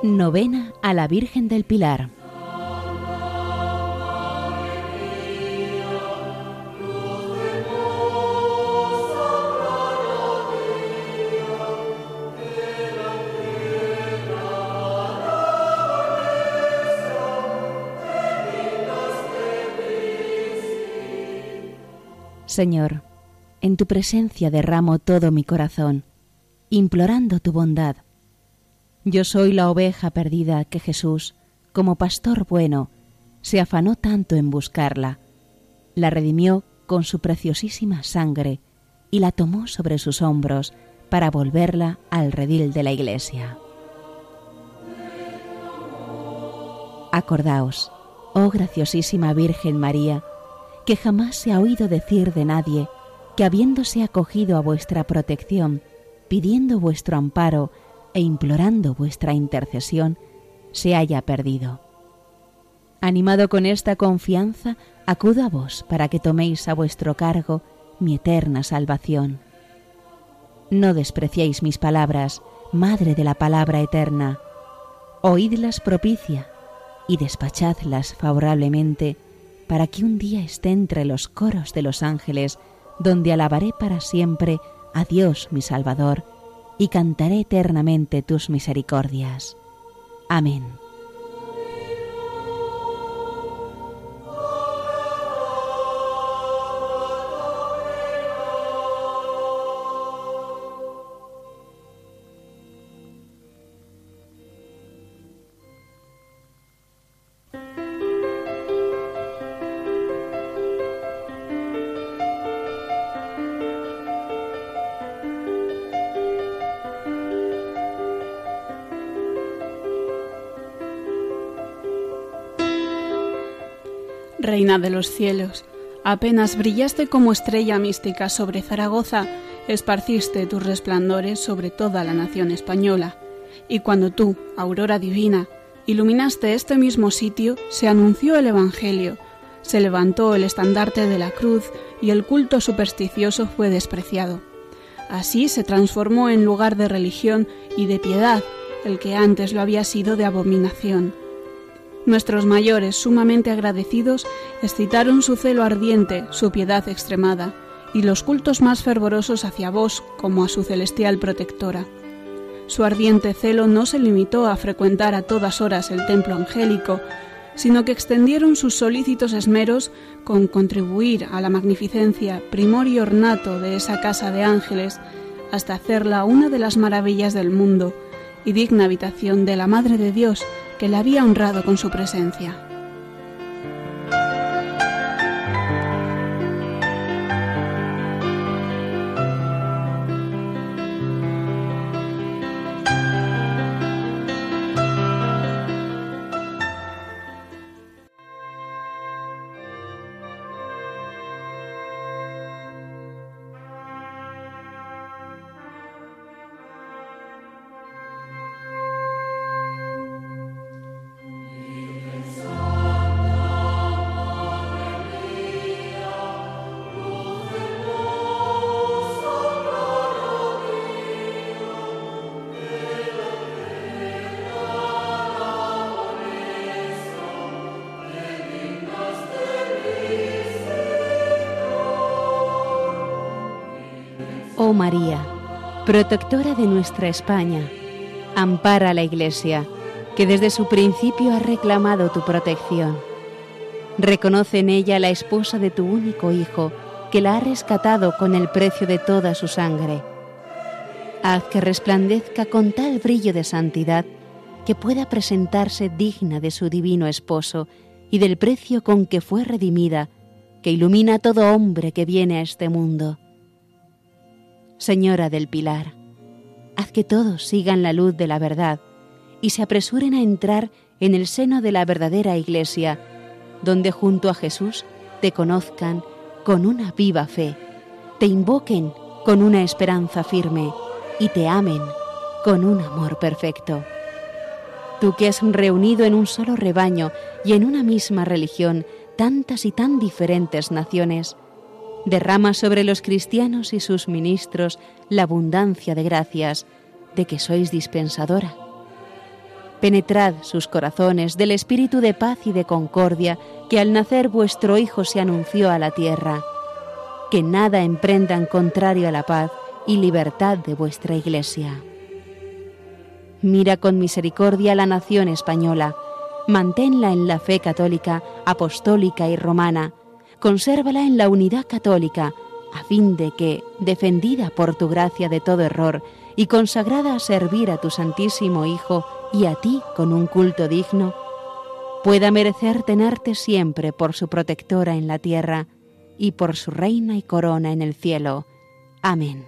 Novena a la Virgen del Pilar. Señor, en tu presencia derramo todo mi corazón, implorando tu bondad. Yo soy la oveja perdida que Jesús, como pastor bueno, se afanó tanto en buscarla, la redimió con su preciosísima sangre y la tomó sobre sus hombros para volverla al redil de la iglesia. Acordaos, oh graciosísima Virgen María, que jamás se ha oído decir de nadie que habiéndose acogido a vuestra protección, pidiendo vuestro amparo e implorando vuestra intercesión, se haya perdido. Animado con esta confianza, acudo a vos para que toméis a vuestro cargo mi eterna salvación. No despreciéis mis palabras, Madre de la palabra eterna. Oídlas propicia y despachadlas favorablemente para que un día esté entre los coros de los ángeles donde alabaré para siempre a Dios mi Salvador, y cantaré eternamente tus misericordias. Amén. Reina de los cielos, apenas brillaste como estrella mística sobre Zaragoza, esparciste tus resplandores sobre toda la nación española. Y cuando tú, aurora divina, iluminaste este mismo sitio, se anunció el Evangelio, se levantó el estandarte de la cruz y el culto supersticioso fue despreciado. Así se transformó en lugar de religión y de piedad el que antes lo había sido de abominación. Nuestros mayores, sumamente agradecidos, excitaron su celo ardiente, su piedad extremada, y los cultos más fervorosos hacia vos como a su celestial protectora. Su ardiente celo no se limitó a frecuentar a todas horas el templo angélico, sino que extendieron sus solícitos esmeros con contribuir a la magnificencia, primor y ornato de esa casa de ángeles, hasta hacerla una de las maravillas del mundo y digna habitación de la Madre de Dios, que la había honrado con su presencia. Oh María, protectora de nuestra España, ampara a la Iglesia, que desde su principio ha reclamado tu protección. Reconoce en ella la esposa de tu único Hijo, que la ha rescatado con el precio de toda su sangre. Haz que resplandezca con tal brillo de santidad que pueda presentarse digna de su divino esposo y del precio con que fue redimida, que ilumina a todo hombre que viene a este mundo. Señora del Pilar, haz que todos sigan la luz de la verdad y se apresuren a entrar en el seno de la verdadera Iglesia, donde junto a Jesús te conozcan con una viva fe, te invoquen con una esperanza firme y te amen con un amor perfecto. Tú que has reunido en un solo rebaño y en una misma religión tantas y tan diferentes naciones, derrama sobre los cristianos y sus ministros la abundancia de gracias de que sois dispensadora. Penetrad sus corazones del espíritu de paz y de concordia que al nacer vuestro Hijo se anunció a la tierra. Que nada emprendan contrario a la paz y libertad de vuestra Iglesia. Mira con misericordia la nación española, manténla en la fe católica, apostólica y romana, consérvala en la unidad católica, a fin de que, defendida por tu gracia de todo error y consagrada a servir a tu Santísimo Hijo y a ti con un culto digno, pueda merecer tenerte siempre por su protectora en la tierra y por su reina y corona en el cielo. Amén.